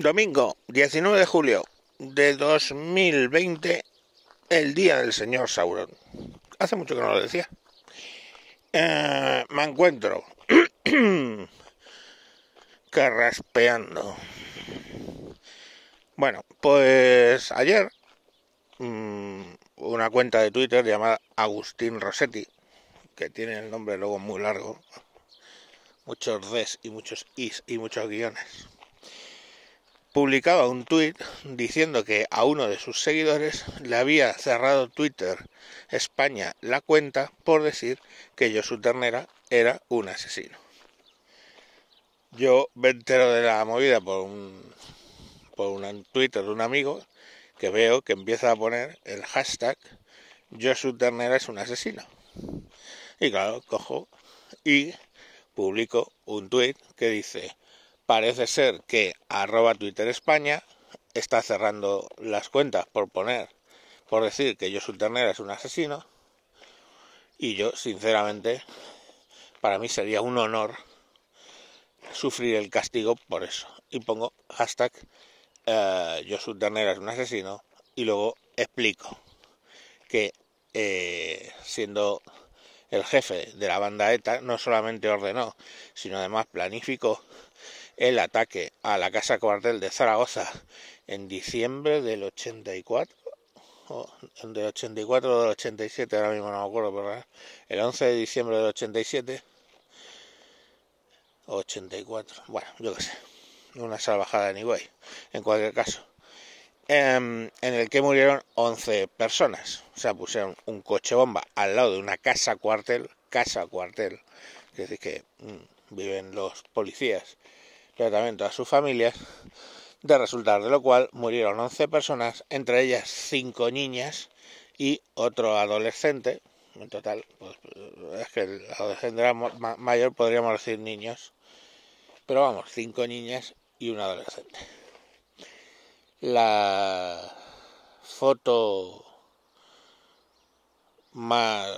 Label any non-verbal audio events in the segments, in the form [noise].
Domingo 19 de julio de 2020, el día del señor Sauron. Hace mucho que no lo decía. Eh, me encuentro [clears throat] carraspeando. Bueno, pues ayer mm, una cuenta de Twitter llamada Agustín Rossetti, que tiene el nombre luego muy largo, muchos Ds y muchos Is y muchos guiones publicaba un tuit diciendo que a uno de sus seguidores le había cerrado Twitter España la cuenta por decir que Josu Ternera era un asesino. Yo me entero de la movida por un, por un Twitter de un amigo que veo que empieza a poner el hashtag Josu Ternera es un asesino. Y claro, cojo y publico un tuit que dice parece ser que arroba Twitter España está cerrando las cuentas por poner, por decir que yo Ternera es un asesino. Y yo, sinceramente, para mí sería un honor sufrir el castigo por eso. Y pongo hashtag eh, yo Ternera es un asesino y luego explico que eh, siendo el jefe de la banda ETA no solamente ordenó, sino además planificó el ataque a la casa cuartel de Zaragoza en diciembre del 84 o del 84 o del 87 ahora mismo no me acuerdo pero el 11 de diciembre del 87 84 bueno yo qué sé una salvajada anyway en cualquier caso em, en, el que murieron 11 personas o sea pusieron un coche bomba al lado de una casa cuartel casa cuartel que es que mm, viven los policías tratamiento a sus familias, de resultar de lo cual murieron 11 personas, entre ellas 5 niñas y otro adolescente. En total, pues, es que el adolescente era mayor, podríamos decir niños, pero vamos, 5 niñas y un adolescente. La foto más,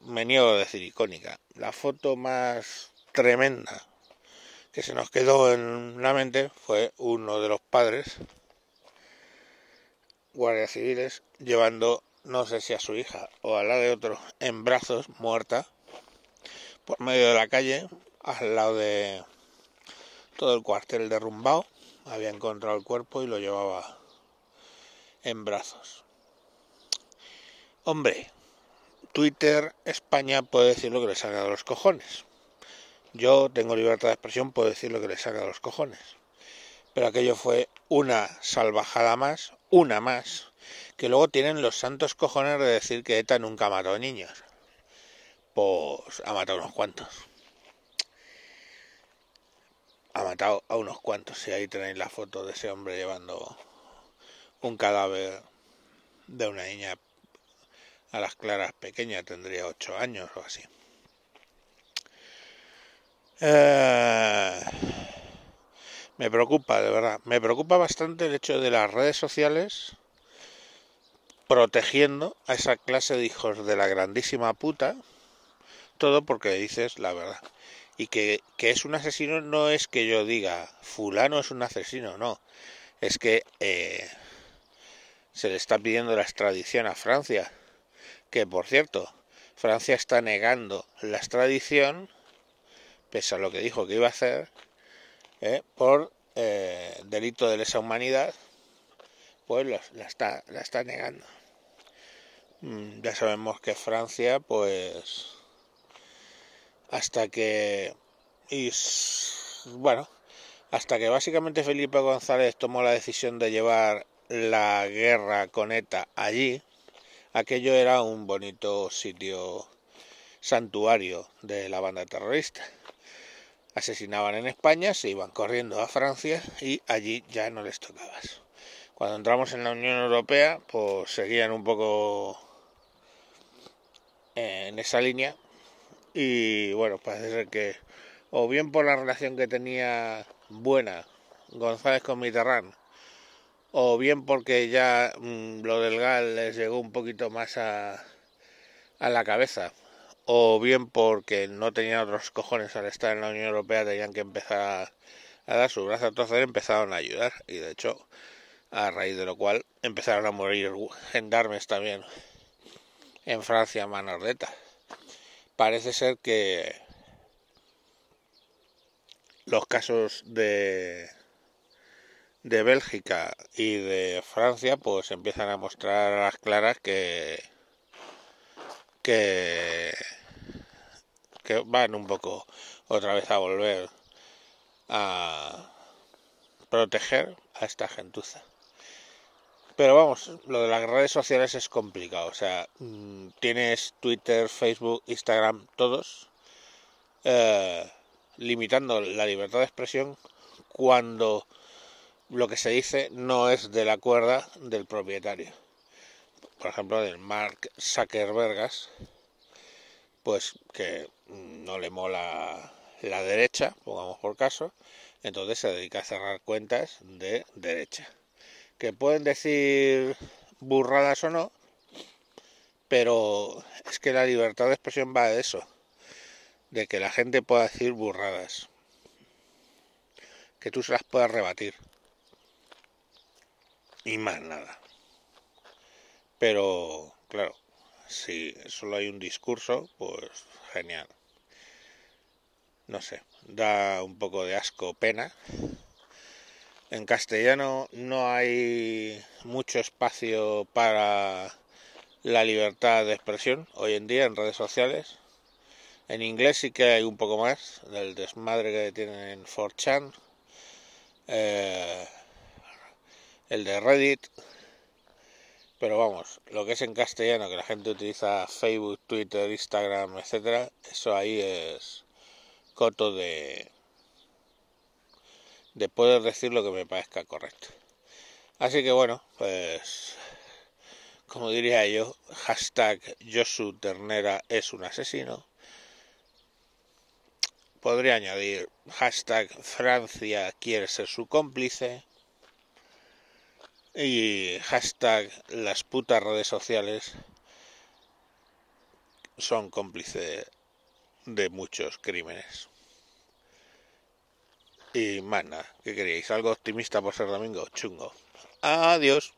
me niego a decir icónica, la foto más tremenda que se nos quedó en la mente fue uno de los padres guardias civiles llevando no sé si a su hija o a la de otro en brazos muerta por medio de la calle al lado de todo el cuartel derrumbado. Había encontrado el cuerpo y lo llevaba en brazos. Hombre Twitter España puede decir lo que le salga de los cojones yo tengo libertad de expresión, puedo decir lo que le saca de los cojones. Pero aquello fue una salvajada más, una más, que luego tienen los santos cojones de decir que ETA nunca mató a niños. Pues ha matado a unos cuantos. Ha matado a unos cuantos. Y ahí tenéis la foto de ese hombre llevando un cadáver de una niña a las claras pequeña, tendría ocho años o así. Eh, me preocupa, de verdad. Me preocupa bastante el hecho de las redes sociales protegiendo a esa clase de hijos de la grandísima puta. Todo porque dices la verdad. Y que, es un asesino no es que yo diga, fulano es un asesino, no. Es que eh, se le está pidiendo la extradición a Francia. Que por cierto, Francia está negando la extradición pese a lo que dijo que iba a hacer, ¿eh? por eh, delito de lesa humanidad, pues la, está, la está negando. Mm, ya sabemos que Francia, pues, hasta que, y, bueno, hasta que básicamente Felipe González tomó la decisión de llevar la guerra con ETA allí, aquello era un bonito sitio santuario de la banda terrorista asesinaban en España, se iban corriendo a Francia y allí ya no les tocabas. Cuando entramos en la Unión Europea, pues seguían un poco en esa línea y bueno, parece ser que o bien por la relación que tenía buena González con Mitterrand, o bien porque ya mm, lo del GAL les llegó un poquito más a, a la cabeza o bien porque no tenían otros cojones al estar en la Unión Europea, tenían que empezar a dar su brazo a torcer empezaron a ayudar y de hecho a raíz de lo cual empezaron a morir gendarmes también en Francia Manordeta. Parece ser que los casos de de Bélgica y de Francia pues empiezan a mostrar a las claras que que que van un poco otra vez a volver a proteger a esta gentuza. Pero vamos, lo de las redes sociales es complicado. O sea, mm, tienes Twitter, Facebook, Instagram, todos, eh, limitando la libertad de expresión cuando lo que se dice no es de la cuerda del propietario. Por ejemplo, del Mark Zuckerbergas, pues que no le mola la derecha, pongamos por caso, entonces se dedica a cerrar cuentas de derecha. Que pueden decir burradas o no, pero es que la libertad de expresión va de eso, de que la gente pueda decir burradas, que tú se las puedas rebatir y más nada. Pero, claro, si solo hay un discurso, pues genial no sé, da un poco de asco, pena. En castellano no hay mucho espacio para la libertad de expresión hoy en día en redes sociales. En inglés sí que hay un poco más del desmadre que tienen en 4chan, eh, el de Reddit, pero vamos, lo que es en castellano, que la gente utiliza Facebook, Twitter, Instagram, etcétera, eso ahí es coto de, de poder decir lo que me parezca correcto. Así que bueno, pues como diría yo, hashtag Josu Ternera es un asesino. Podría añadir hashtag Francia quiere ser su cómplice. Y hashtag las putas redes sociales son cómplices de muchos crímenes. Y más nada, ¿qué queríais? ¿Algo optimista por ser domingo? Chungo. Adiós.